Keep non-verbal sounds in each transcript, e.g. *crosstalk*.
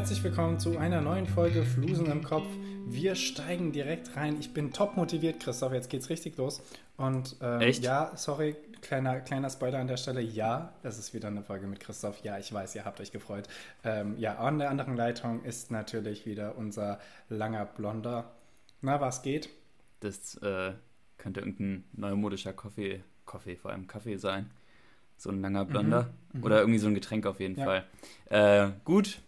Herzlich willkommen zu einer neuen Folge Flusen im Kopf. Wir steigen direkt rein. Ich bin top motiviert, Christoph. Jetzt geht's richtig los. Und ähm, Echt? ja, sorry, kleiner, kleiner Spoiler an der Stelle. Ja, es ist wieder eine Folge mit Christoph. Ja, ich weiß, ihr habt euch gefreut. Ähm, ja, an der anderen Leitung ist natürlich wieder unser langer Blonder. Na, was geht? Das äh, könnte irgendein neumodischer Kaffee, Kaffee, vor allem Kaffee sein. So ein langer Blonder. Oder irgendwie so ein Getränk auf jeden Ja. Fall. Äh, gut.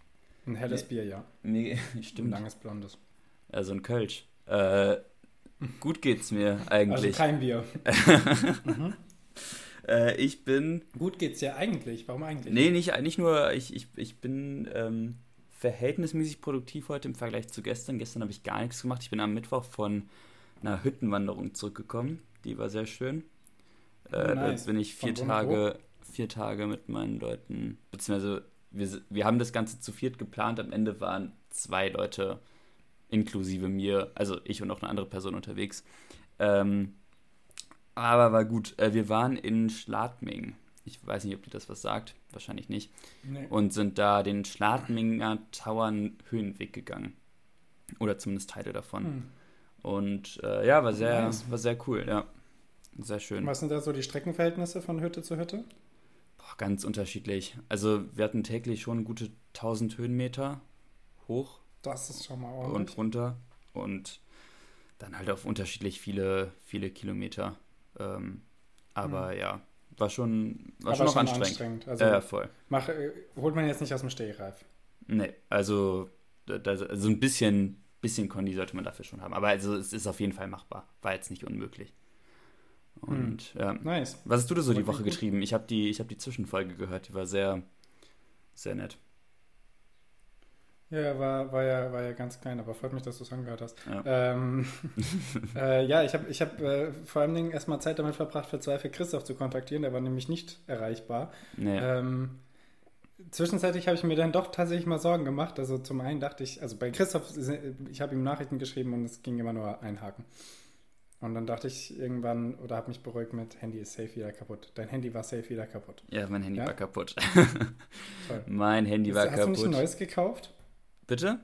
Ein helles Bier, ja. Nee, *laughs* Ein stimmt. langes Blondes. Äh, so ein Kölsch. Äh, gut geht's mir Also eigentlich. kein Bier. *laughs* äh, ich bin. Gut geht's ja eigentlich. Warum eigentlich? Nee, nicht, nicht nur. Ich, ich, ich bin ähm, verhältnismäßig produktiv heute im Vergleich zu gestern. Gestern habe ich gar nichts gemacht. Ich bin am Mittwoch von einer Hüttenwanderung zurückgekommen. Die war sehr schön. Äh, Oh, nice. Da bin ich vier Tage, vier Tage mit meinen Leuten, beziehungsweise wir, wir haben das Ganze zu viert geplant. Am Ende waren zwei Leute inklusive mir, also ich und noch eine andere Person unterwegs. Ähm, aber war gut. Äh, wir waren in Schladming. Ich weiß nicht, ob dir das was sagt. Wahrscheinlich nicht. Nee. Und sind da den Schladminger Tauern Höhenweg gegangen. Oder zumindest Teile davon. Hm. Und äh, ja, war sehr, Nice. war sehr cool, ja. Sehr schön. Was sind da so die Streckenverhältnisse von Hütte zu Hütte? Boah, ganz unterschiedlich. Also wir hatten täglich schon gute 1000 Höhenmeter hoch Das ist schon mal ordentlich. und runter. Und dann halt auf unterschiedlich viele, viele Kilometer. Ähm, aber ja, war schon, war schon Hm. Aber auch anstrengend. Also ja, voll. mach, äh, holt man jetzt nicht aus dem Stehgreif. Nee, also, da, da, also ein bisschen, bisschen Kondi sollte man dafür schon haben. Aber also es ist auf jeden Fall machbar. War jetzt nicht unmöglich. Und ja. Nice. Was hast du da so die Woche gut. geschrieben? Ich habe die, ich hab die Zwischenfolge gehört, die war sehr, sehr nett. Ja, war, war, ja, war ja ganz klein, aber freut mich, dass du es angehört hast. Ja. Ähm, *laughs* äh, ja, ich habe ich hab, äh, vor allen Dingen erstmal Zeit damit verbracht, für zwei für Christoph zu kontaktieren. Der war nämlich nicht erreichbar. Nee. Ähm, zwischenzeitlich habe ich mir dann doch tatsächlich mal Sorgen gemacht. Also zum einen dachte ich, also bei Christoph, ich habe ihm Nachrichten geschrieben und es ging immer nur einhaken. Und dann dachte ich irgendwann oder habe mich beruhigt mit Handy ist safe wieder kaputt. Dein Handy war safe wieder kaputt. ja, mein Handy ja? war kaputt. *laughs* Toll. mein Handy war Hast du nicht ein kaputt. neues gekauft? Bitte?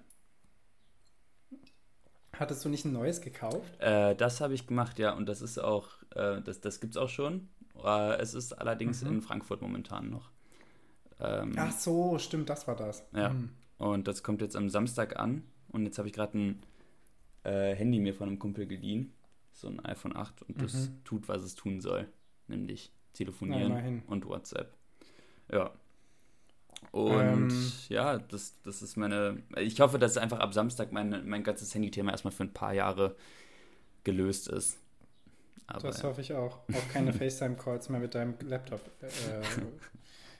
Hattest du nicht ein neues gekauft? Äh, das habe ich gemacht, ja. Und das ist auch, äh, das, das gibt's auch schon. Äh, es ist allerdings Mhm. in Frankfurt momentan noch. Ähm, Ach so, stimmt, das war das. Ja. Hm. Und das kommt jetzt am Samstag an. Und jetzt habe ich gerade ein äh, Handy mir von einem Kumpel geliehen. So ein iPhone 8. Und das Mhm. tut, was es tun soll. Nämlich Na, telefonieren immerhin. und WhatsApp. Ja. Und Ähm. ja, das, das ist meine. Ich hoffe, dass einfach ab Samstag mein, mein ganzes Handy-Thema erstmal für ein paar Jahre gelöst ist. Aber Das hoffe ich auch. Auch keine *laughs* FaceTime-Calls mehr mit deinem Laptop. *laughs* Äh,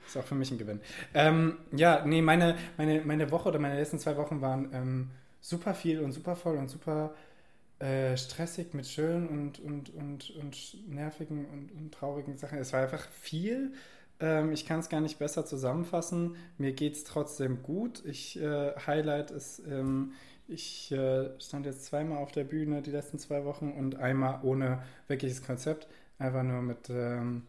ist auch für mich ein Gewinn. Ähm, ja, nee, meine, meine, meine Woche oder meine letzten zwei Wochen waren ähm, super viel und super voll und super äh, stressig mit schönen und, und, und, und nervigen und, und traurigen Sachen. Es war einfach viel. Ähm, ich kann es gar nicht besser zusammenfassen. Mir geht es trotzdem gut. Ich, äh, Highlight ist, ähm, ich äh, stand jetzt zweimal auf der Bühne die letzten zwei Wochen und einmal ohne wirkliches Konzept, einfach nur mit ähm,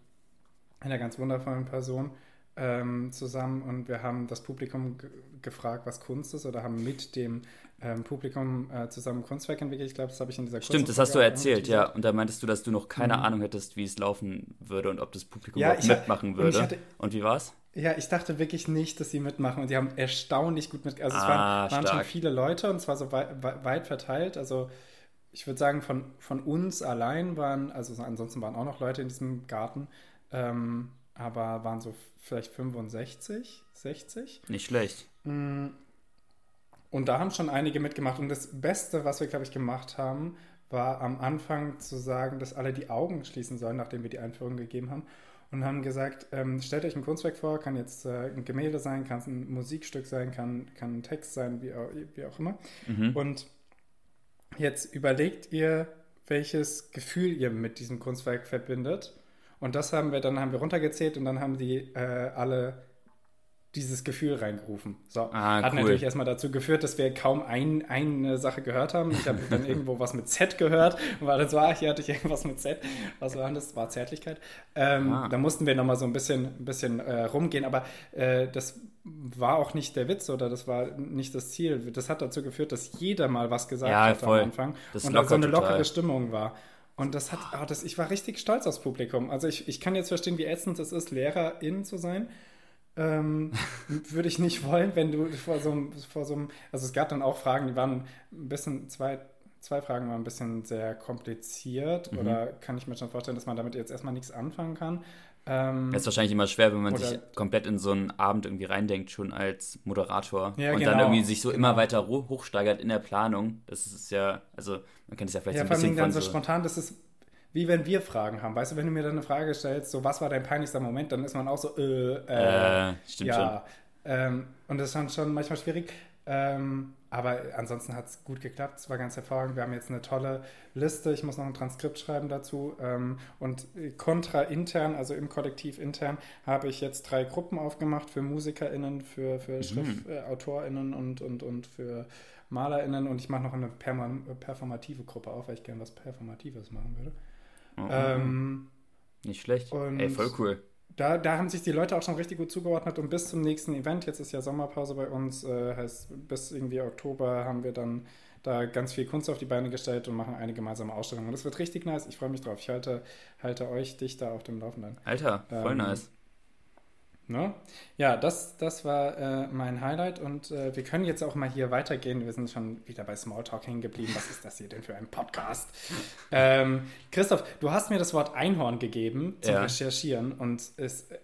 einer ganz wundervollen Person ähm, zusammen und wir haben das Publikum ge gefragt, was Kunst ist oder haben mit dem ähm, Publikum äh, zusammen Kunstwerk entwickelt. Ich glaube, das habe ich in dieser Stimmt, das hast du erzählt, ja. Und da meintest du, dass du noch keine Mhm. Ahnung hättest, wie es laufen würde und ob das Publikum Ja, mitmachen und würde. ich hatte- und wie war's? Ja, ich dachte wirklich nicht, dass sie mitmachen und die haben erstaunlich gut mit. Also es Ah, waren, waren schon viele Leute und zwar so wei- weit verteilt. Also ich würde sagen, von, von uns allein waren, also ansonsten waren auch noch Leute in diesem Garten, ähm, aber waren so vielleicht 65, 60. Nicht schlecht. Mm. Und da haben schon einige mitgemacht. Und das Beste, was wir, glaube ich, gemacht haben, war am Anfang zu sagen, dass alle die Augen schließen sollen, nachdem wir die Einführung gegeben haben. Und haben gesagt, ähm, stellt euch ein Kunstwerk vor, kann jetzt äh, ein Gemälde sein, kann es ein Musikstück sein, kann, kann ein Text sein, wie auch, wie auch immer. Mhm. Und jetzt überlegt ihr, welches Gefühl ihr mit diesem Kunstwerk verbindet. Und das haben wir, dann haben wir runtergezählt und dann haben die äh, alle dieses Gefühl reingerufen. So, Ah, hat cool. natürlich erstmal dazu geführt, dass wir kaum ein, eine Sache gehört haben. Ich habe dann irgendwo was mit Z gehört und war dann so, ah, hier hatte ich irgendwas mit Z. Was war das? War Zärtlichkeit. Ähm, Ah. Da mussten wir nochmal so ein bisschen, ein bisschen äh, rumgehen, aber äh, das war auch nicht der Witz oder das war nicht das Ziel. Das hat dazu geführt, dass jeder mal was gesagt Ja, hat voll. am Anfang Das und da so eine total. lockere Stimmung war. Und das hat, ah, das, ich war richtig stolz aufs Publikum. Also ich, ich kann jetzt verstehen, wie ätzend es ist, Lehrerin zu sein. Ähm, *laughs* würde ich nicht wollen, wenn du vor so, einem, vor so einem, also es gab dann auch Fragen, die waren ein bisschen, zwei, zwei Fragen waren ein bisschen sehr kompliziert Mhm. oder kann ich mir schon vorstellen, dass man damit jetzt erstmal nichts anfangen kann. Ähm, Das ist wahrscheinlich immer schwer, wenn man Oder- sich komplett in so einen Abend irgendwie reindenkt, schon als Moderator. Ja, und dann genau, irgendwie sich so immer weiter hochsteigert in der Planung. Das ist ja, also man kennt es ja vielleicht ja, so vor ein allem bisschen dann von so so. spontan, das ist wie wenn wir Fragen haben. Weißt du, wenn du mir dann eine Frage stellst, so was war dein peinlichster Moment, dann ist man auch so, äh, äh, Äh, stimmt schon. ja. Ähm, und das ist dann schon manchmal schwierig. Ähm, aber ansonsten hat es gut geklappt. Es war ganz hervorragend. Wir haben jetzt eine tolle Liste. Ich muss noch ein Transkript schreiben dazu. Ähm, und kontra intern, also im Kollektiv intern, habe ich jetzt drei Gruppen aufgemacht für MusikerInnen, für, Mhm. für Schrift, äh, AutorInnen und, und, und für MalerInnen. Und ich mache noch eine performative Gruppe auf, weil ich gerne was Performatives machen würde. Oh. Ähm, Nicht schlecht. Ey, voll cool. Da, da haben sich die Leute auch schon richtig gut zugeordnet und bis zum nächsten Event, jetzt ist ja Sommerpause bei uns, äh, heißt bis irgendwie Oktober haben wir dann da ganz viel Kunst auf die Beine gestellt und machen eine gemeinsame Ausstellung. Und das wird richtig nice. Ich freue mich drauf. Ich halte, halte euch dich da auf dem Laufenden. Alter, voll Ähm, nice. Ne? Ja, das, das war äh, mein Highlight und äh, wir können jetzt auch mal hier weitergehen. Wir sind schon wieder bei Smalltalk hängen geblieben. Was ist das hier denn für ein Podcast? *laughs* ähm, Christoph, du hast mir das Wort Einhorn gegeben zum Ja. Recherchieren und es ist äh,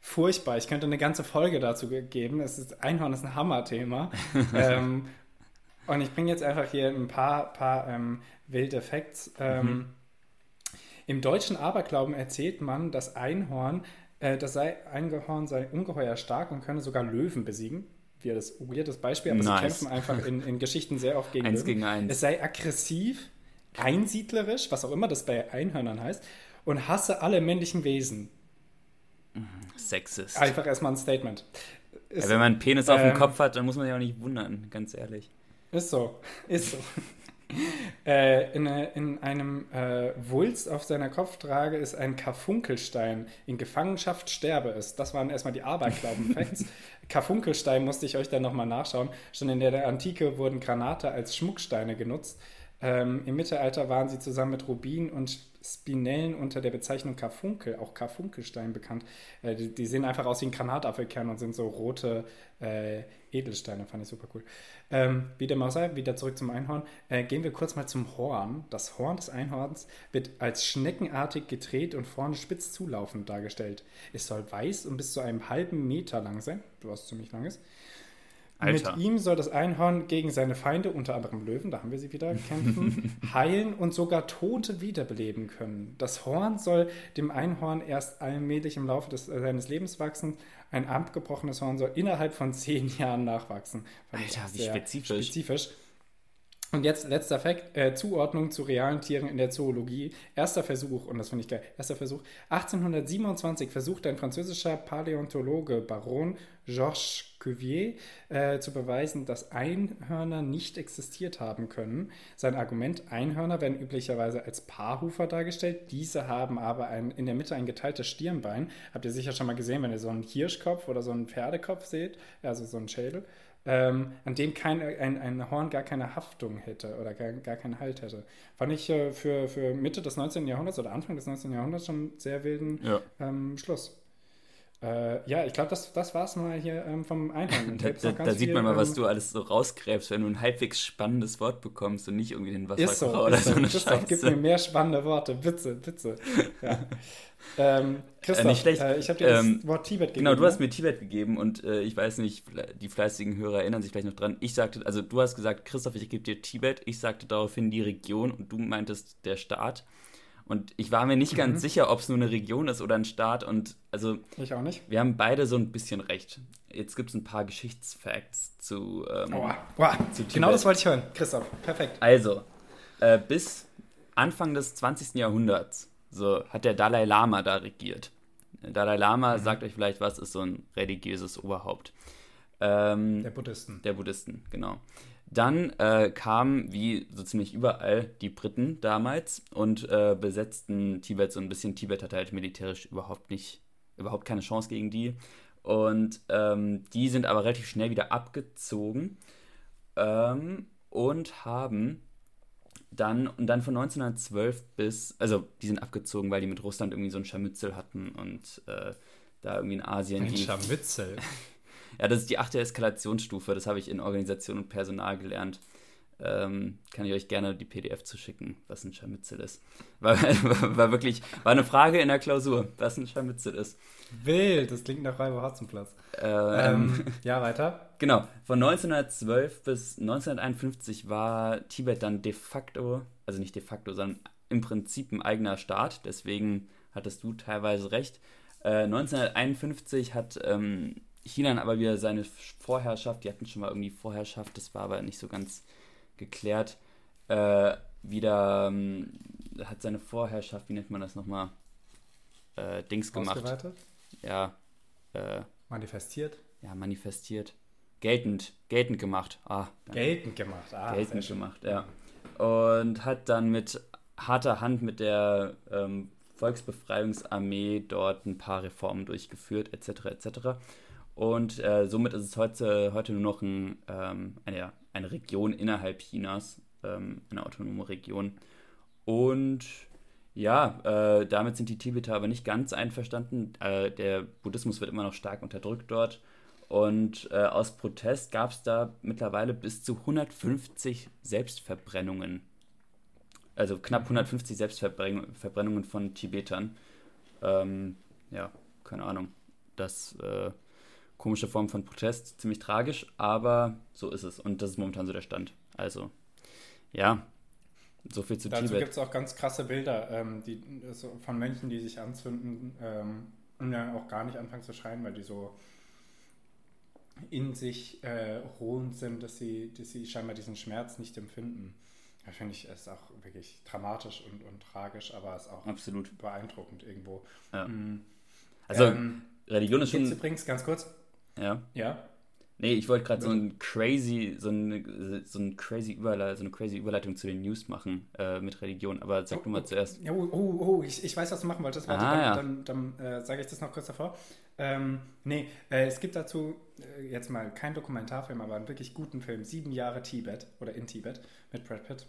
furchtbar. Ich könnte eine ganze Folge dazu ge- geben. Es ist, Einhorn ist ein Hammerthema. *laughs* ähm, und ich bringe jetzt einfach hier ein paar, paar ähm, wilde Facts. Ähm, Im deutschen Aberglauben erzählt man, dass Einhorn, äh, das sei, Einhorn sei ungeheuer stark und könne sogar Löwen besiegen. Wie das weirdes Beispiel, aber Nice. sie kämpfen einfach in, in Geschichten sehr oft gegen Eins Löwen. gegen eins. Es sei aggressiv, einsiedlerisch, was auch immer das bei Einhörnern heißt, und hasse alle männlichen Wesen. Sexist. Einfach erstmal ein Statement. Ist, Ja, wenn man einen Penis auf dem ähm, Kopf hat, dann muss man sich auch nicht wundern, ganz ehrlich. Ist so, ist so. *laughs* äh, in, äh, in einem äh, Wulst auf seiner Kopftrage ist ein Karfunkelstein. In Gefangenschaft sterbe es. Das waren erstmal die Aberglauben-Facts. *laughs* Karfunkelstein musste ich euch dann nochmal nachschauen. Schon in der Antike wurden Granate als Schmucksteine genutzt. Ähm, Im Mittelalter waren sie zusammen mit Rubin und Spinellen unter der Bezeichnung Karfunkel, auch Karfunkelstein bekannt. Äh, die, die sehen einfach aus wie ein Granatapfelkern und sind so rote äh, Edelsteine, fand ich super cool. Ähm, wie dem auch wieder zurück zum Einhorn. Äh, gehen wir kurz mal zum Horn. Das Horn des Einhorns wird als schneckenartig gedreht und vorne spitz zulaufend dargestellt. Es soll weiß und bis zu einem halben Meter lang sein, was ziemlich lang ist. Alter. Mit ihm soll das Einhorn gegen seine Feinde, unter anderem Löwen, da haben wir sie wieder, kämpfen, *laughs* heilen und sogar Tote wiederbeleben können. Das Horn soll dem Einhorn erst allmählich im Laufe des, äh, seines Lebens wachsen. Ein abgebrochenes Horn soll innerhalb von zehn *laughs* Jahren nachwachsen. Fand Alter, wie spezifisch. spezifisch. Und jetzt letzter Fakt, äh, Zuordnung zu realen Tieren in der Zoologie. Erster Versuch, und das finde ich geil, erster Versuch, 1827 versucht ein französischer Paläontologe Baron Georges Cuvier äh, zu beweisen, dass Einhörner nicht existiert haben können. Sein Argument, Einhörner werden üblicherweise als Paarhufer dargestellt, diese haben aber ein, in der Mitte ein geteiltes Stirnbein. Habt ihr sicher schon mal gesehen, wenn ihr so einen Hirschkopf oder so einen Pferdekopf seht, also so einen Schädel ähm, an dem kein, ein, ein Horn gar keine Haftung hätte oder gar, gar keinen Halt hätte. Fand ich äh, für, für Mitte des 19. Jahrhunderts oder Anfang des 19. Jahrhunderts schon einen sehr wilden Ja. ähm, Schluss. Äh, ja, ich glaube, das, das war es mal hier ähm, vom Einhorn. *laughs* Da, da, da sieht man mal, was ähm, du alles so rausgräbst, wenn du ein halbwegs spannendes Wort bekommst und nicht irgendwie den Ist so, Wasserkocher oder ist so so. eine Christoph, gib mir Scheiße. mehr spannende Worte, bitte, bitte. Ja. *laughs* ähm, Christoph, nicht schlecht. Äh, ich habe dir Ähm, das Wort Tibet gegeben. Genau, du hast ne? mir Tibet gegeben und äh, ich weiß nicht, die fleißigen Hörer erinnern sich vielleicht noch dran. Ich sagte, also du hast gesagt, Christoph, ich gebe dir Tibet. Ich sagte daraufhin die Region und du meintest der Staat. Und ich war mir nicht Mhm. ganz sicher, ob es nur eine Region ist oder ein Staat. Und also Ich auch nicht. wir haben beide so ein bisschen recht. Jetzt gibt es ein paar Geschichtsfacts zu. Ähm, Aua, aua. Zu Genau das wollte ich hören. Christoph, perfekt. Also, äh, bis Anfang des 20. Jahrhunderts so, hat der Dalai Lama da regiert. Dalai Lama, mhm. sagt euch vielleicht was, ist so ein religiöses Oberhaupt. Ähm, der Buddhisten. Der Buddhisten, genau. Dann äh, kamen, wie so ziemlich überall, die Briten damals und äh, besetzten Tibet so ein bisschen. Tibet hatte halt militärisch überhaupt nicht, überhaupt keine Chance gegen die. Und ähm, die sind aber relativ schnell wieder abgezogen ähm, und haben dann, und dann von 1912 bis, also die sind abgezogen, weil die mit Russland irgendwie so ein Scharmützel hatten und äh, da irgendwie in Asien. Ein Scharmützel? Ja, das ist die achte Eskalationsstufe. Das habe ich in Organisation und Personal gelernt. Ähm, kann ich euch gerne die PDF zuschicken, was ein Scharmützel ist. *laughs* War, war, wirklich, war eine Frage in der Klausur, was ein Scharmützel ist. Wild, das klingt nach Räuber Hotzenplatz. Ähm, ähm, *laughs* ja, weiter. Genau, von 1912 bis 1951 war Tibet dann de facto, also nicht de facto, sondern im Prinzip ein eigener Staat. Deswegen hattest du teilweise recht. Äh, 1951 hat ähm, China aber wieder seine Vorherrschaft, die hatten schon mal irgendwie Vorherrschaft, das war aber nicht so ganz geklärt, äh, wieder ähm, hat seine Vorherrschaft, wie nennt man das nochmal, äh, Dings gemacht. Ausgeweitet? Ja. Äh, manifestiert? Ja, manifestiert. Geltend, geltend gemacht. Ah, geltend gemacht, ah. Geltend gemacht, ja. Und hat dann mit harter Hand mit der ähm, Volksbefreiungsarmee dort ein paar Reformen durchgeführt, etc., etc. Und äh, somit ist es heute, heute nur noch ein, ähm, eine, eine Region innerhalb Chinas, ähm, eine autonome Region. Und ja, äh, damit sind die Tibeter aber nicht ganz einverstanden. Äh, der Buddhismus wird immer noch stark unterdrückt dort. Und äh, aus Protest gab es da mittlerweile bis zu 150 Selbstverbrennungen. Also knapp 150 mhm. Selbstverbrennungen von Tibetern. Ähm, ja, keine Ahnung. Das äh, komische Form von Protest, ziemlich tragisch, aber so ist es und das ist momentan so der Stand. Also, ja, so viel zu Dazu Tibet. Dazu gibt es auch ganz krasse Bilder ähm, die, so von Mönchen, die sich anzünden ähm, und dann auch gar nicht anfangen zu schreien, weil die so in sich äh, ruhend sind, dass sie, dass sie scheinbar diesen Schmerz nicht empfinden. Da finde ich es auch wirklich dramatisch und, und tragisch, aber es ist auch Absolut. beeindruckend irgendwo. Ja. Mhm. Also ähm, Religion ist schon. Übrigens ganz kurz, ja. Ja. Nee, ich wollte gerade so ein crazy, so eine, so ein crazy Überleitung, so eine crazy Überleitung zu den News machen äh, mit Religion, aber sag oh, du mal oh, zuerst. Oh, oh, oh, ich, ich weiß, was du machen wolltest. Warte, ah, dann, dann, dann äh, sage ich das noch kurz davor. Ähm, nee, äh, es gibt dazu äh, jetzt mal kein Dokumentarfilm, aber einen wirklich guten Film, Sieben Jahre Tibet oder in Tibet mit Brad Pitt.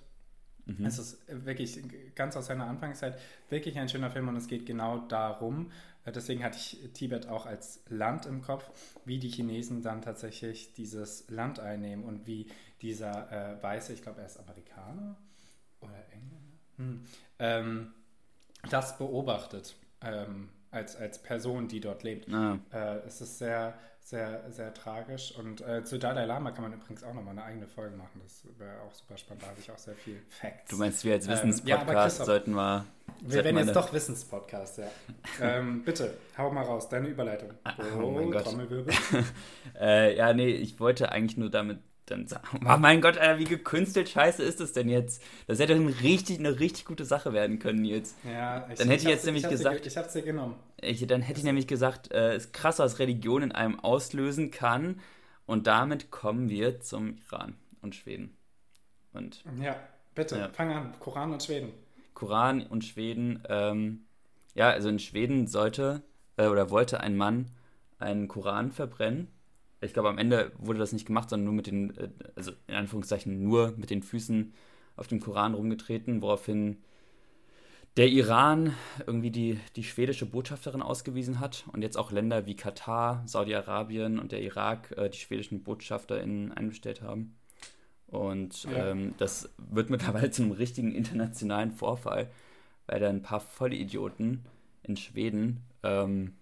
Mhm. Es ist wirklich ganz aus seiner Anfangszeit wirklich ein schöner Film und es geht genau darum, äh, deswegen hatte ich Tibet auch als Land im Kopf, wie die Chinesen dann tatsächlich dieses Land einnehmen und wie dieser äh, Weiße, ich glaube er ist Amerikaner oder Engländer, hm, ähm, das beobachtet ähm, als, als Person, die dort lebt. Ah. Äh, es ist sehr, sehr, sehr tragisch. Und äh, zu Dalai Lama kann man übrigens auch nochmal eine eigene Folge machen. Das wäre auch super spannend. Da habe ich auch sehr viel Facts. Du meinst, wir als Wissenspodcast ähm, ja, sollten mal. Wir werden jetzt doch Wissenspodcast, ja. ähm, bitte, hau mal raus, deine Überleitung. Oh, oh mein Gott. *laughs* äh, ja, nee, ich wollte eigentlich nur damit dann sagen, *laughs* oh mein Gott, Alter, wie gekünstelt scheiße ist das denn jetzt? Das hätte eine richtig, eine richtig gute Sache werden können jetzt. Ja, ich, dann hätte ich, ich jetzt nämlich ich gesagt. ich hab's dir genommen. Ich, dann hätte ich nämlich gesagt, äh, es ist krass, was Religion in einem auslösen kann. Und damit kommen wir zum Iran und Schweden. Und, ja, bitte, ja. fang an. Koran und Schweden. Koran und Schweden. Ähm, ja, also in Schweden sollte äh, oder wollte ein Mann einen Koran verbrennen ich glaube, am Ende wurde das nicht gemacht, sondern nur mit den, äh, also in Anführungszeichen nur mit den Füßen auf dem Koran rumgetreten, woraufhin der Iran irgendwie die, die schwedische Botschafterin ausgewiesen hat und jetzt auch Länder wie Katar, Saudi-Arabien und der Irak äh, die schwedischen BotschafterInnen einbestellt haben. Und ja. ähm, das wird mittlerweile zu einem richtigen internationalen Vorfall, weil da ein paar Vollidioten in Schweden ähm,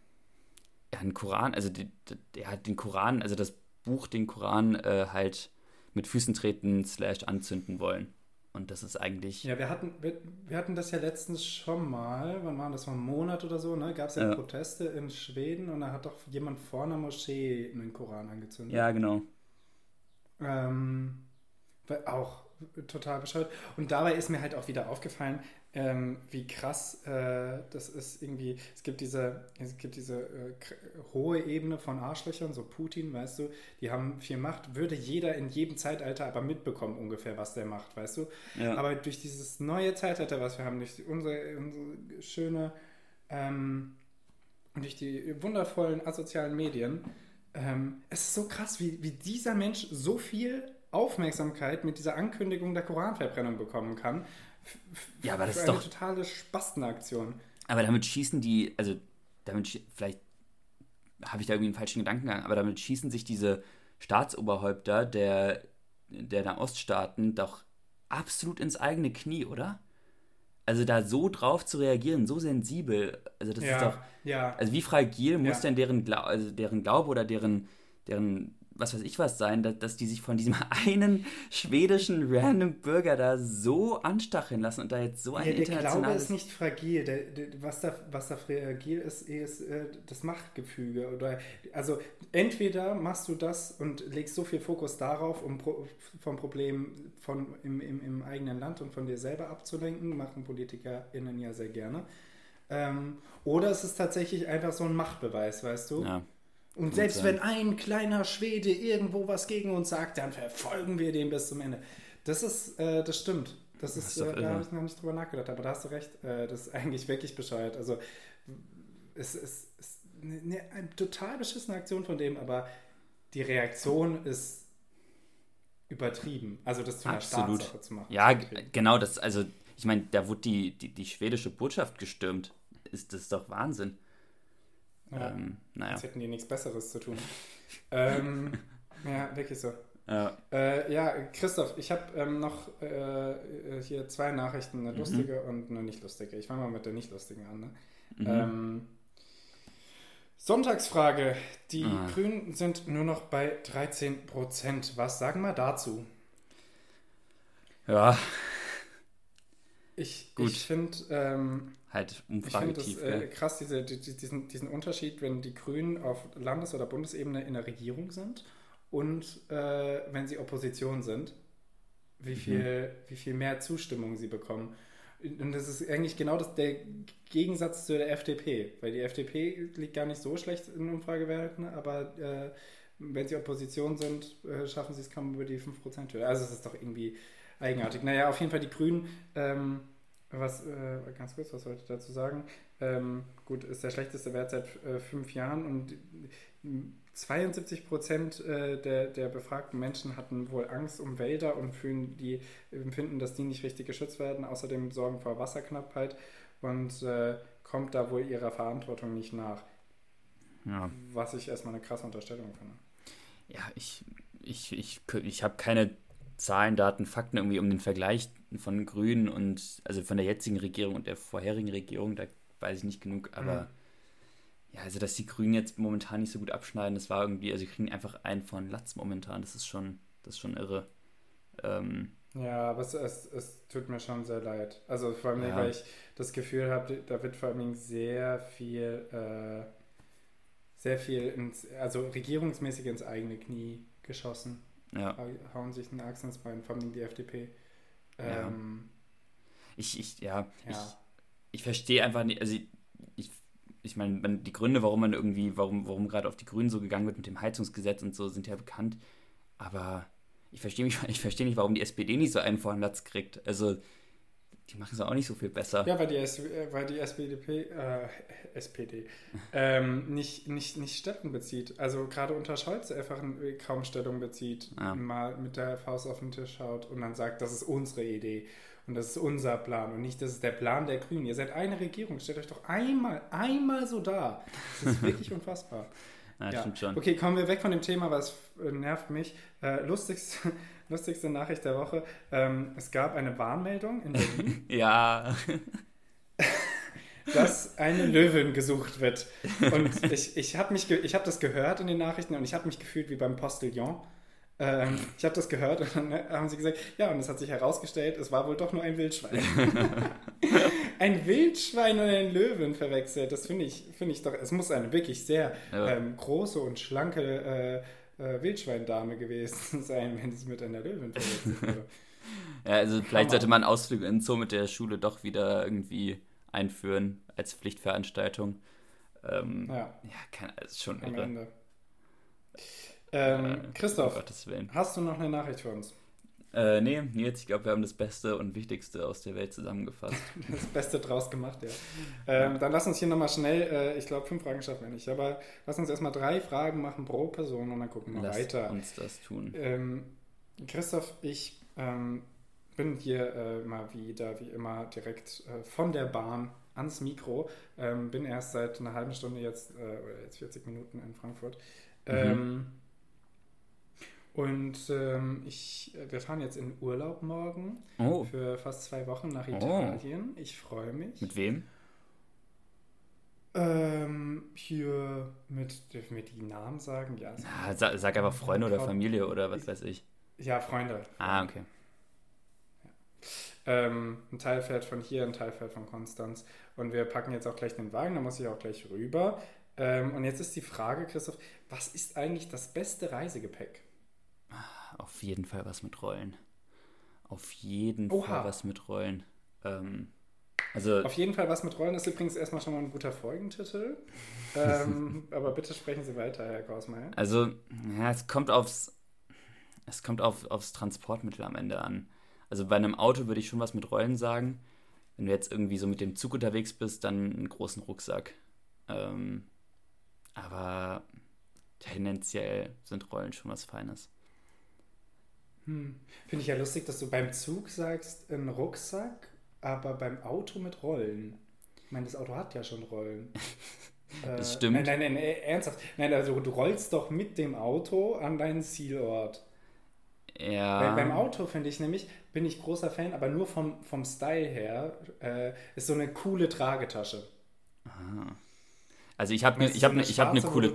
ja, einen Koran, also die, der hat den Koran, also das Buch, den Koran äh, halt mit Füßen treten slash anzünden wollen. Und das ist eigentlich. Ja, wir hatten, wir, wir, hatten das ja letztens schon mal, wann war das, mal einen Monat oder so, ne? Gab es ja, ja, Proteste in Schweden und da hat doch jemand vor einer Moschee einen Koran angezündet. Ja, genau. Ähm, auch total bescheuert. Und dabei ist mir halt auch wieder aufgefallen, ähm, wie krass äh, das ist irgendwie. Es gibt diese, es gibt diese äh, hohe Ebene von Arschlöchern, so Putin, weißt du, die haben viel Macht. Würde jeder in jedem Zeitalter aber mitbekommen ungefähr, was der macht, weißt du. Ja. Aber durch dieses neue Zeitalter, was wir haben, durch unsere, unsere schöne, ähm, durch die wundervollen asozialen Medien, ähm, es ist so krass, wie, wie dieser Mensch so viel Aufmerksamkeit mit dieser Ankündigung der Koranverbrennung bekommen kann. Ja, aber das ist eine doch totale Spastenaktion. Aber damit schießen die, also damit vielleicht habe ich da irgendwie einen falschen Gedankengang, aber damit schießen sich diese Staatsoberhäupter der, der Nahoststaaten doch absolut ins eigene Knie, oder? Also da so drauf zu reagieren, so sensibel, also das ja, ist doch, ja. also wie fragil muss ja. denn deren, Glau also deren Glaube oder deren, deren was weiß ich was sein, dass, dass die sich von diesem *laughs* einen schwedischen random Bürger da so anstacheln lassen und da jetzt so ein ja, der Glaube ist nicht fragil. Der, der, was, da, was da fragil ist, ist äh, das Machtgefüge. Oder, also entweder machst du das und legst so viel Fokus darauf, um pro, vom Problem von, im, im, im eigenen Land und von dir selber abzulenken, machen PolitikerInnen ja sehr gerne. Ähm, oder es ist tatsächlich einfach so ein Machtbeweis, weißt du? Ja. Und selbst wenn ein kleiner Schwede irgendwo was gegen uns sagt, dann verfolgen wir den bis zum Ende. Das ist, äh, das stimmt. Das ist, das ist äh, da habe ich noch nicht drüber nachgedacht, aber da hast du recht. Äh, das ist eigentlich wirklich bescheuert. Also es ist, ist eine, ne, eine, total beschissene Aktion von dem, aber die Reaktion ist übertrieben. Also das zu einer Absolut. Staatssache zu machen. Ja, genau. Das, also ich meine, da wurde die, die, die schwedische Botschaft gestürmt. Ist das doch Wahnsinn. Ja, ähm, naja. Jetzt hätten die nichts Besseres zu tun. ähm, *laughs* ja, wirklich so. Ja, äh, ja Christoph, ich habe ähm, noch äh, hier zwei Nachrichten, eine mhm. lustige und eine nicht lustige. Ich fange mal mit der nicht lustigen an. Ne? Mhm. Ähm, Sonntagsfrage. Die ah. Grünen sind nur noch bei 13 Prozent. Was sagen wir dazu? Ja. Ich, ich finde, ähm, halt umfragetief. Ich finde es äh, krass, diese, diesen, diesen Unterschied, wenn die Grünen auf Landes- oder Bundesebene in der Regierung sind und äh, wenn sie Opposition sind, wie mhm. viel, mhm. wie viel mehr Zustimmung sie bekommen. Und das ist eigentlich genau das, der Gegensatz zu der FDP, weil die FDP liegt gar nicht so schlecht in Umfragewerten, aber äh, wenn sie Opposition sind, äh, schaffen sie es kaum über die 5%-Hürde. Also es ist doch irgendwie eigenartig. Naja, auf jeden Fall die Grünen. Ähm, was, äh, ganz kurz, was wollte ich dazu sagen? Ähm, gut, ist der schlechteste Wert seit äh, fünf Jahren und 72 Prozent äh, der, der befragten Menschen hatten wohl Angst um Wälder und fühlen die, empfinden, dass die nicht richtig geschützt werden. Außerdem sorgen vor Wasserknappheit und äh, kommt da wohl ihrer Verantwortung nicht nach. Ja. Was ich erstmal eine krasse Unterstellung finde. Ja, ich, ich, ich, ich habe keine Zahlen, Daten, Fakten irgendwie um den Vergleich von Grünen und also von der jetzigen Regierung und der vorherigen Regierung, da weiß ich nicht genug, aber mhm. ja, also dass die Grünen jetzt momentan nicht so gut abschneiden, das war irgendwie, also sie kriegen einfach einen von Latz momentan, das ist schon, das ist schon irre. Ähm, ja, aber es, es, es, tut mir schon sehr leid. Also vor allem, ja. weil ich das Gefühl habe, da wird vor allem sehr viel, äh, sehr viel ins, also regierungsmäßig ins eigene Knie geschossen. Ja. Hauen sich einen Axt ins Bein, vor allem die FDP. Ähm, ich, ich, ja, ja. ich, ich verstehe einfach nicht, also ich, ich, ich meine, die Gründe, warum man irgendwie, warum, warum gerade auf die Grünen so gegangen wird mit dem Heizungsgesetz und so, sind ja bekannt. Aber ich verstehe mich, *laughs* ich verstehe nicht, warum die SPD nicht so einen Vorlatz kriegt. Also die machen es auch nicht so viel besser. Ja, weil die, S äh, weil die SPD, äh, *laughs* SPD ähm, nicht, nicht, nicht Stellung bezieht. Also gerade unter Scholz einfach kaum Stellung bezieht, ja. mal mit der Faust auf den Tisch schaut und dann sagt, das ist unsere Idee und das ist unser Plan und nicht, das ist der Plan der Grünen. Ihr seid eine Regierung, stellt euch doch einmal, einmal so da. Das ist *laughs* wirklich unfassbar. Ja, ja. Stimmt schon. Okay, kommen wir weg von dem Thema, was äh, nervt mich. Äh, lustigste, *laughs* lustigste Nachricht der Woche. Ähm, es gab eine Warnmeldung in Berlin. *laughs* ja. *laughs* dass eine Löwin gesucht wird. Und ich, ich habe hab das gehört in den Nachrichten und ich habe mich gefühlt wie beim Postillon. Ähm, ich habe das gehört und dann haben sie gesagt, ja, und es hat sich herausgestellt, es war wohl doch nur ein Wildschwein. *laughs* ein Wildschwein und ein Löwen verwechselt, das finde ich, find ich doch, es muss eine wirklich sehr ja. ähm, große und schlanke äh, äh, Wildschweindame gewesen *laughs* sein, wenn es mit einer Löwin verwechselt *laughs* wurde. ja, also vielleicht sollte man Ausflüge in Zoo mit der Schule doch wieder irgendwie einführen als Pflichtveranstaltung. Ähm, ja. Ja, kann, ist schon Am irre. Ende. Ähm, äh, Christoph, hast du noch eine Nachricht für uns? Äh, nee, Nils, ich glaube, wir haben das Beste und Wichtigste aus der Welt zusammengefasst. *laughs* das Beste draus gemacht, *laughs* ja. Ähm, dann lass uns hier nochmal schnell, äh, ich glaube, fünf Fragen schaffen wir nicht, aber lass uns erstmal drei Fragen machen pro Person und dann gucken wir lass weiter. Lass uns das tun. Ähm, Christoph, ich ähm, bin hier äh, mal wieder, wie immer, direkt äh, von der Bahn ans Mikro. Ähm, bin erst seit einer halben Stunde jetzt, äh, oder jetzt 40 Minuten in Frankfurt. Mhm. Und ähm, ich, wir fahren jetzt in Urlaub morgen oh. für fast zwei Wochen nach. Italien. Oh. Ich freue mich. Mit wem? Ähm, hier mit, dürfen wir die Namen sagen? Ja. Na, sag, sag einfach Freunde oder Familie oder was weiß ich. Ja, Freunde. Ah, okay. Ähm, ein Teil fährt von hier, ein Teil fährt von Konstanz. Und wir packen jetzt auch gleich den Wagen, da muss ich auch gleich rüber. Ähm, und jetzt ist die Frage, Christoph, was ist eigentlich das beste Reisegepäck? Auf jeden Fall was mit Rollen. Auf jeden Oha. Fall was mit Rollen. Ähm, also Auf jeden Fall was mit Rollen ist übrigens erstmal schon mal ein guter Folgentitel. *laughs* ähm, aber bitte sprechen Sie weiter, Herr Gausmeier. Also, ja, es kommt aufs, es kommt auf, aufs Transportmittel am Ende an. Also bei einem Auto würde ich schon was mit Rollen sagen. Wenn du jetzt irgendwie so mit dem Zug unterwegs bist, dann einen großen Rucksack. Ähm, aber tendenziell sind Rollen schon was Feines. Hm. Finde ich ja lustig, dass du beim Zug sagst, ein Rucksack, aber beim Auto mit Rollen. Ich meine, das Auto hat ja schon Rollen. *laughs* das äh, stimmt. Nein, nein, nein, äh, ernsthaft. Nein, also du rollst doch mit dem Auto an deinen Zielort. Ja. Weil beim Auto finde ich nämlich, bin ich großer Fan, aber nur vom, vom Style her, äh, ist so eine coole Tragetasche. Ah. Also ich habe ich habe ich habe eine coole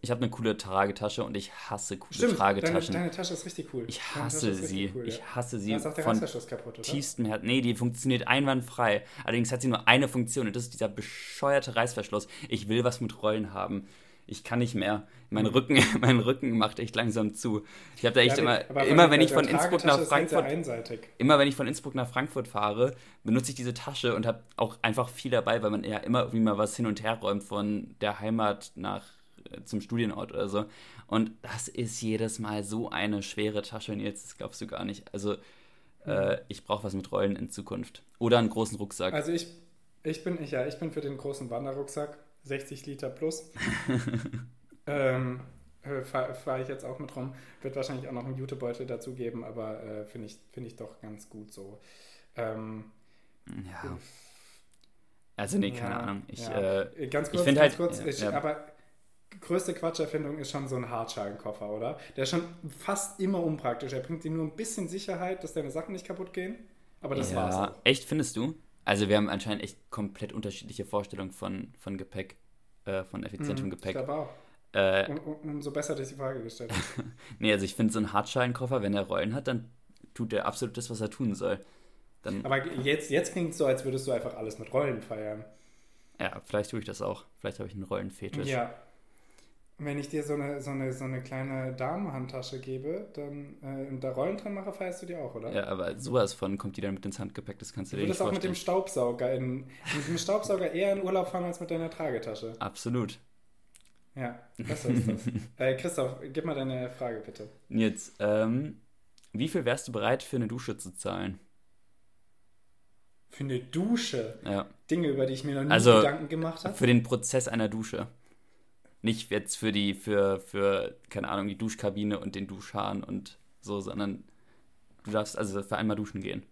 ich habe eine coole Tragetasche und ich hasse coole Stimmt, Tragetaschen. Deine, deine Tasche ist richtig cool. Ich hasse sie. Cool, ja. Ich hasse sie. Ist auch der von kaputt, oder? tiefstem Herzen. Nee, die funktioniert einwandfrei. Allerdings hat sie nur eine Funktion und das ist dieser bescheuerte Reißverschluss. Ich will was mit Rollen haben ich kann nicht mehr. Mein. Rücken, *laughs* mein Rücken macht echt langsam zu. Ich habe da echt ja, immer, immer wenn ich von Innsbruck nach Frankfurt, immer wenn ich von Innsbruck nach Frankfurt fahre, benutze ich diese Tasche und habe auch einfach viel dabei, weil man ja immer irgendwie mal was hin und her räumt von der Heimat nach äh, zum Studienort oder so. Und das ist jedes Mal so eine schwere Tasche und jetzt das glaubst du gar nicht. Also äh, ich brauche was mit Rollen in Zukunft oder einen großen Rucksack. Also ich, ich bin ich ja, ich bin für den großen Wanderrucksack 60 Liter plus. *laughs* ähm, äh, fahre fahr ich jetzt auch mit rum. Wird wahrscheinlich auch noch einen Jutebeutel dazu geben, aber äh, finde ich, find ich doch ganz gut so. Ähm, ja. Also, nee, keine ja, Ahnung. Ich, ja. äh, ganz kurz, ich ganz halt, kurz ich, ja. aber größte Quatscherfindung ist schon so ein Hartschalenkoffer, oder? Der ist schon fast immer unpraktisch. Er bringt dir nur ein bisschen Sicherheit, dass deine Sachen nicht kaputt gehen. Aber das war's. Auch. Echt, findest du? Also wir haben anscheinend echt komplett unterschiedliche Vorstellungen von, von Gepäck, äh, von effizientem mhm, Gepäck. Ich glaube auch. Äh, um, um, umso besser, dass ich die Frage gestellt habe. *laughs* nee, also ich finde so ein Hartschalenkoffer, wenn er Rollen hat, dann tut er absolut das, was er tun soll. Dann, Aber jetzt, jetzt klingt es so, als würdest du einfach alles mit Rollen feiern. Ja, vielleicht tue ich das auch. Vielleicht habe ich einen Rollenfetisch. Ja, wenn ich dir so eine, so eine, so eine kleine Damenhandtasche gebe, dann äh, und da Rollen drin mache, feierst du die auch, oder? Ja, aber sowas von kommt die dann mit ins Handgepäck, das kannst du dir nicht vorstellen. Du würdest auch mit dem Staubsauger in, mit dem Staubsauger eher in Urlaub fahren als mit deiner Tragetasche. Absolut. Ja, besser ist das. *laughs* äh, Christoph, gib mal deine Frage bitte. Jetzt, ähm, wie viel wärst du bereit für eine Dusche zu zahlen? Für eine Dusche? Ja. Dinge, über die ich mir noch nie also, Gedanken gemacht habe? Für den Prozess einer Dusche. Nicht jetzt für die, für, für, keine Ahnung, die Duschkabine und den Duschhahn und so, sondern du darfst also für einmal duschen gehen.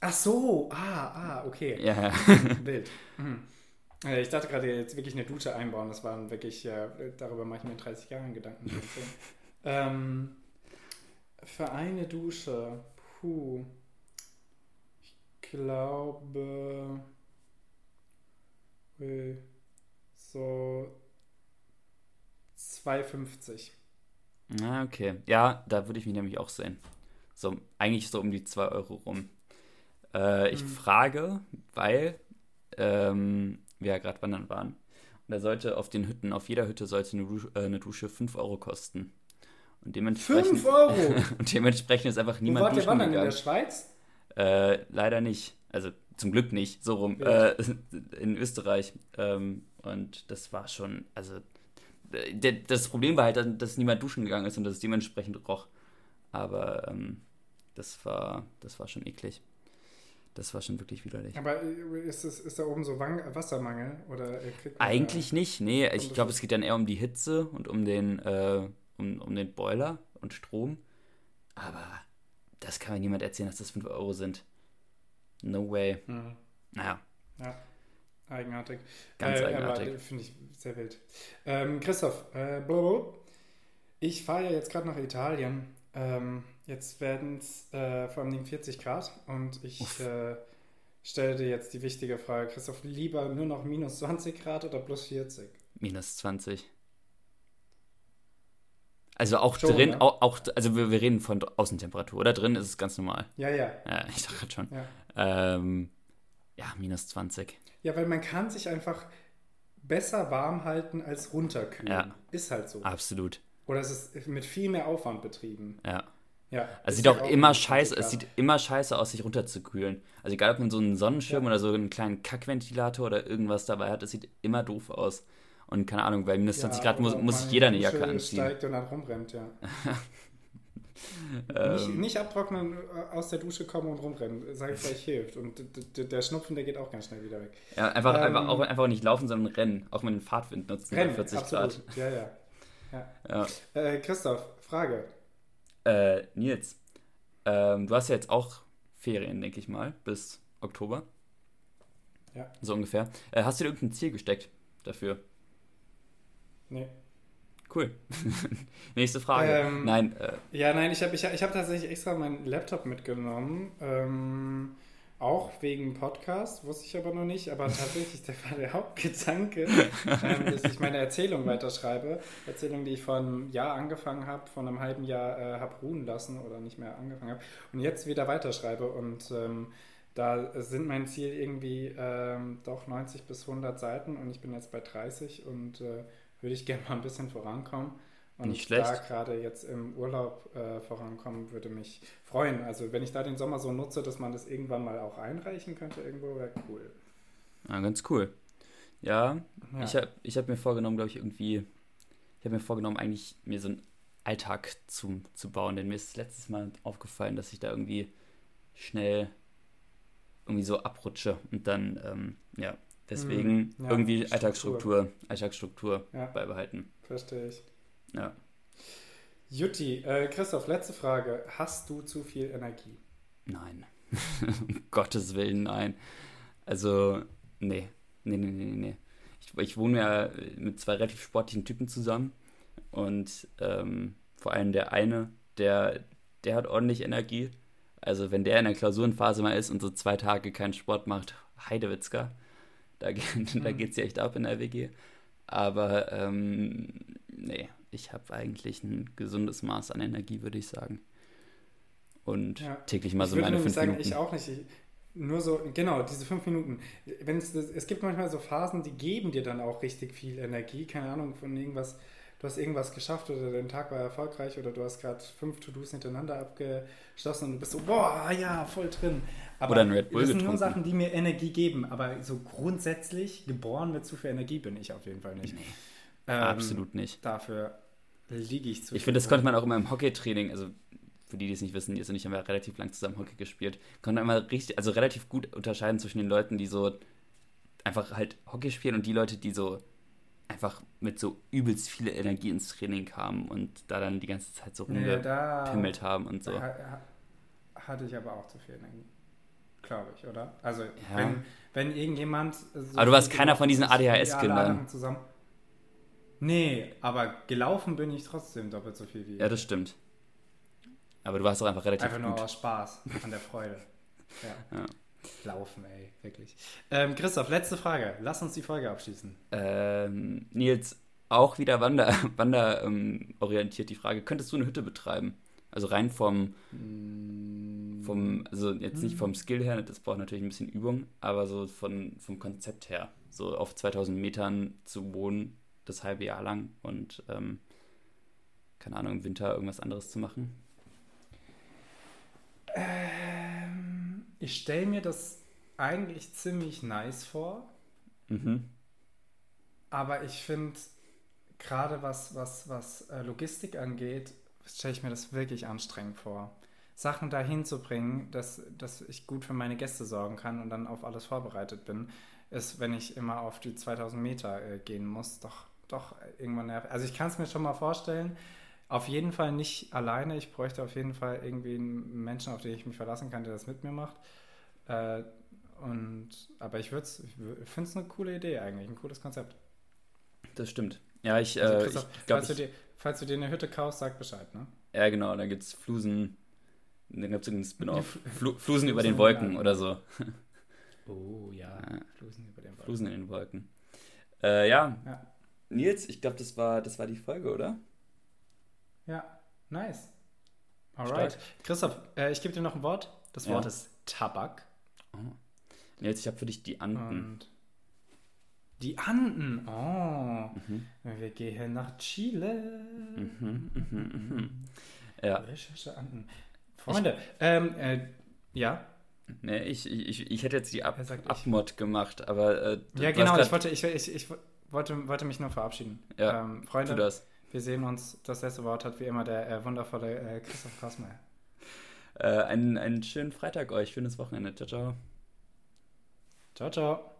Ach so, ah, ah, okay. Ja, ja. *laughs* Bild. Mhm. Ich dachte gerade jetzt wirklich eine Dusche einbauen, das waren wirklich, ja, darüber mache ich mir in 30 Jahren Gedanken. *laughs* ähm, für eine Dusche, puh, ich glaube, so 2,50. Ah, okay. Ja, da würde ich mich nämlich auch sehen. So, eigentlich so um die 2 Euro rum. Äh, ich mhm. frage, weil ähm, wir ja gerade wandern waren. Und da sollte auf den Hütten, auf jeder Hütte sollte eine Dusche, äh, eine Dusche 5 Euro kosten. Und dementsprechend, 5 Euro! *laughs* und dementsprechend ist einfach niemand Wo wart ihr wandern? In gegangen. der Schweiz? Äh, leider nicht. Also zum Glück nicht, so rum. Äh, Wild. *laughs* in Österreich. Ähm, und das war schon, also äh, der, das Problem war halt, dass- dass niemand duschen gegangen ist und dass es dementsprechend roch. Aber ähm, das war, das war schon eklig. Das war schon wirklich widerlich. Aber äh, ist, es, ist da oben so Wang Wassermangel? Oder äh, da- Eigentlich nicht, nee. Ich glaube, das- es geht dann eher um die Hitze und um den, äh, um, um den Boiler und Strom. Aber das kann mir niemand erzählen, dass das 5 Euro sind. No way. Hm. Naja, Ja, eigenartig. Ganz äh, eigenartig. Finde ich sehr wild. Ähm, Christoph, äh, blablabla. ich fahre ja jetzt gerade nach Italien. Ähm, jetzt werden es äh, vor allem 40 Grad und ich äh, stelle dir jetzt die wichtige Frage, Christoph, lieber nur noch minus 20 Grad oder plus 40? minus 20. Also auch Schon, drin, ne? auch, auch, also wir, wir reden von Außentemperatur, oder? Drin ist es ganz normal. Ja, ja, Ja, ich dachte gerade schon. ja. Ähm, ja, minus 20. Ja, weil man kann sich einfach besser warm halten als runterkühlen. Ja. Ist halt so. Absolut. Oder es ist mit viel mehr Aufwand betrieben. Ja. Ja. Also sieht ja auch auch immer minus 20 scheiße, es sieht immer scheiße aus, sich runterzukühlen. Also egal, ob man so einen Sonnenschirm Ja. oder so einen kleinen Kackventilator oder irgendwas dabei hat, es sieht immer doof aus. Und keine Ahnung, bei minus 20 Ja, Grad muss, muss man jeder in eine Jacke anziehen. steigt und dann rumrennt, ja. *laughs* nicht, Ähm, nicht abtrocknen, äh, aus der Dusche kommen und rumrennen, sage ich gleich hilft. Und der Schnupfen, der geht auch ganz schnell wieder weg. ja, einfach, ähm, einfach, auch, einfach nicht laufen, sondern rennen. Auch mit dem Fahrtwind nutzen Rennen, 40 absolut. Grad. Ja, ja. Ja. Äh, Christoph, Frage. Äh, Nils, ähm, du hast ja jetzt auch Ferien, denke ich mal, bis Oktober. Ja. So ungefähr. Äh, hast du dir irgendein Ziel gesteckt dafür? Nee. Cool. *laughs* Nächste Frage. Ähm, Nein, äh, Ja, nein, ich habe ich, ich hab tatsächlich extra meinen Laptop mitgenommen. Ähm, auch wegen Podcast, wusste ich aber noch nicht. Aber tatsächlich, *laughs* der war der Hauptgedanke, ähm, dass ich meine Erzählung weiterschreibe. Erzählung, die ich vor einem Jahr angefangen habe, vor einem halben Jahr äh, habe ruhen lassen oder nicht mehr angefangen habe. Und jetzt wieder weiterschreibe. Und ähm, da sind mein Ziel irgendwie ähm, doch 90 bis 100 Seiten. Und ich bin jetzt bei 30 und äh, würde ich gerne mal ein bisschen vorankommen. Und Nicht schlecht. da gerade jetzt im Urlaub äh, vorankommen, würde mich freuen. Also wenn ich da den Sommer so nutze, dass man das irgendwann mal auch einreichen könnte irgendwo, wäre cool. ja, ganz cool. Ja, Ja. ich habe ich hab mir vorgenommen, glaube ich, irgendwie, ich habe mir vorgenommen, eigentlich mir so einen Alltag zu, zu bauen, denn mir ist letztes Mal aufgefallen, dass ich da irgendwie schnell irgendwie so abrutsche und dann, ähm, ja, deswegen Hm, ja, irgendwie Struktur. Alltagsstruktur, Alltagsstruktur Ja. beibehalten. Verstehe ich. Ja. Jutti, äh, Christoph, letzte Frage. Hast du zu viel Energie? Nein. *laughs* um Gottes Willen, nein. Also, nee. Nee, nee, nee, nee, nee. Ich, ich wohne ja mit zwei relativ sportlichen Typen zusammen. Und ähm, vor allem der eine, der, der hat ordentlich Energie. Also, wenn der in der Klausurenphase mal ist und so zwei Tage keinen Sport macht, Heidewitzka, da, geht- *laughs* da Mhm. geht's ja echt ab in der WG. Aber, ähm, nee, ich habe eigentlich ein gesundes Maß an Energie, würde ich sagen. Und Ja. täglich mal so meine fünf sagen, Minuten. ich auch nicht. Ich, nur so, genau, diese fünf Minuten. Wenn es, es gibt manchmal so Phasen, die geben dir dann auch richtig viel Energie. Keine Ahnung, von irgendwas, du hast irgendwas geschafft oder dein Tag war erfolgreich oder du hast gerade fünf To-Dos hintereinander abgeschlossen und du bist so, boah, ja, voll drin. Aber Oder ein Red Bull das sind nur getrunken. Sachen, die mir Energie geben. Aber so grundsätzlich geboren mit zu viel Energie bin ich auf jeden Fall nicht. Nee, Ähm, absolut nicht. Dafür liege ich zu Ich finde, das konnte man auch immer im Hockeytraining, also für die, die es nicht wissen, Nils und ich haben ja relativ lang zusammen Hockey gespielt, konnte man immer richtig, also relativ gut unterscheiden zwischen den Leuten, die so einfach halt Hockey spielen und die Leute, die so einfach mit so übelst viel Energie ins Training kamen und da dann die ganze Zeit so da rumgepimmelt haben und so. Ha- Hatte ich aber auch zu viel Energie. Glaube ich, oder? Also, Ja. wenn, wenn irgendjemand. So Aber du warst keiner von diesen ADHS-Kindern. Zusammen. Nee, aber gelaufen bin ich trotzdem doppelt so viel wie. Ja, das stimmt. Aber du warst auch einfach relativ Einfach nur gut. aus Spaß, an der Freude. *laughs* Ja. Ja. Laufen, ey, wirklich. Ähm, Christoph, letzte Frage. Lass uns die Folge abschließen. Ähm, Nils, auch wieder wander, *laughs* wander ähm, orientiert die Frage, könntest du eine Hütte betreiben? Also rein vom, vom also jetzt nicht vom Skill her, das braucht natürlich ein bisschen Übung, aber so von, vom Konzept her, so auf 2000 Metern zu wohnen, das halbe Jahr lang und ähm, keine Ahnung, im Winter irgendwas anderes zu machen? Ich stelle mir das eigentlich ziemlich nice vor. Mhm. Aber ich finde, gerade was, was, was äh, Logistik angeht, stelle ich mir das wirklich anstrengend vor. Sachen dahin zu bringen, dass, dass ich gut für meine Gäste sorgen kann und dann auf alles vorbereitet bin, ist, wenn ich immer auf die 2000 Meter äh, gehen muss, doch, doch irgendwann nervig. Also ich kann es mir schon mal vorstellen, auf jeden Fall nicht alleine. Ich bräuchte auf jeden Fall irgendwie einen Menschen, auf den ich mich verlassen kann, der das mit mir macht. Äh, und, aber ich, ich finde es eine coole Idee eigentlich, ein cooles Konzept. Das stimmt. Ja, ich, also, äh, ich glaub, falls, ich, du dir, falls du dir eine Hütte kaufst, sag Bescheid, ne? Ja, genau, da gibt es Flusen. Dann gibt es einen Spin-off. Fl Flusen über den Wolken oder so. Oh ja, Flusen über den Wolken. Flusen in den Wolken. Äh, ja. ja. Nils, ich glaube, das war, das war die Folge, oder? Ja, nice. Alright. Stark. Christoph, äh, ich gebe dir noch ein Wort. Das Wort ja. ist Tabak. Oh. Nils, ich habe für dich die Anden. Und die Anden. Oh. Mhm. Wir gehen nach Chile. Mhm, mhm, mhm. Ja. Anden. Freunde, ich, ähm, äh, ja. Nee, ich, ich, ich hätte jetzt die Ab Abmod gemacht, aber. Äh, ja, genau, ich wollte, ich, ich, ich wollte, wollte mich nur verabschieden. Ja, ähm, Freunde, wir sehen uns. Das letzte Wort hat wie immer der äh, wundervolle äh, Christoph Kosmeier. Äh, einen, einen schönen Freitag euch, schönes Wochenende. Ciao, ciao. Ciao, ciao.